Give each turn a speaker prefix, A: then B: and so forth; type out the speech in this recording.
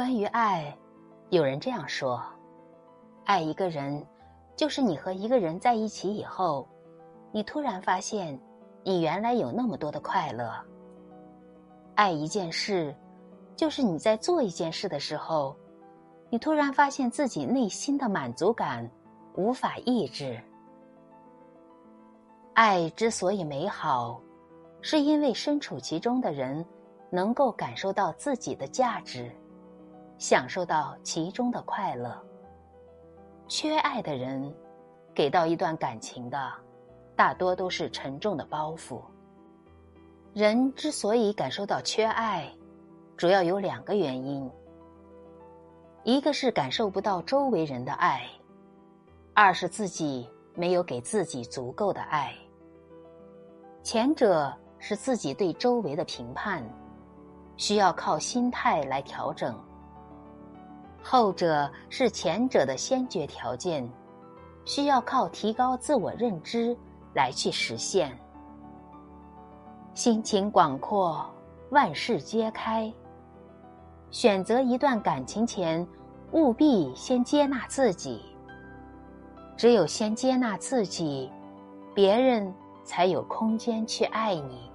A: 关于爱，有人这样说：爱一个人，就是你和一个人在一起以后，你突然发现，你原来有那么多的快乐。爱一件事，就是你在做一件事的时候，你突然发现自己内心的满足感无法抑制。爱之所以美好，是因为身处其中的人能够感受到自己的价值，享受到其中的快乐。缺爱的人，给到一段感情的，大多都是沉重的包袱。人之所以感受到缺爱，主要有两个原因：一个是感受不到周围人的爱，二是自己没有给自己足够的爱。前者是自己对周围的评判，需要靠心态来调整；后者是前者的先决条件，需要靠提高自我认知来去实现。心情广阔，万事皆开。选择一段感情前，务必先接纳自己。只有先接纳自己，别人才有空间去爱你。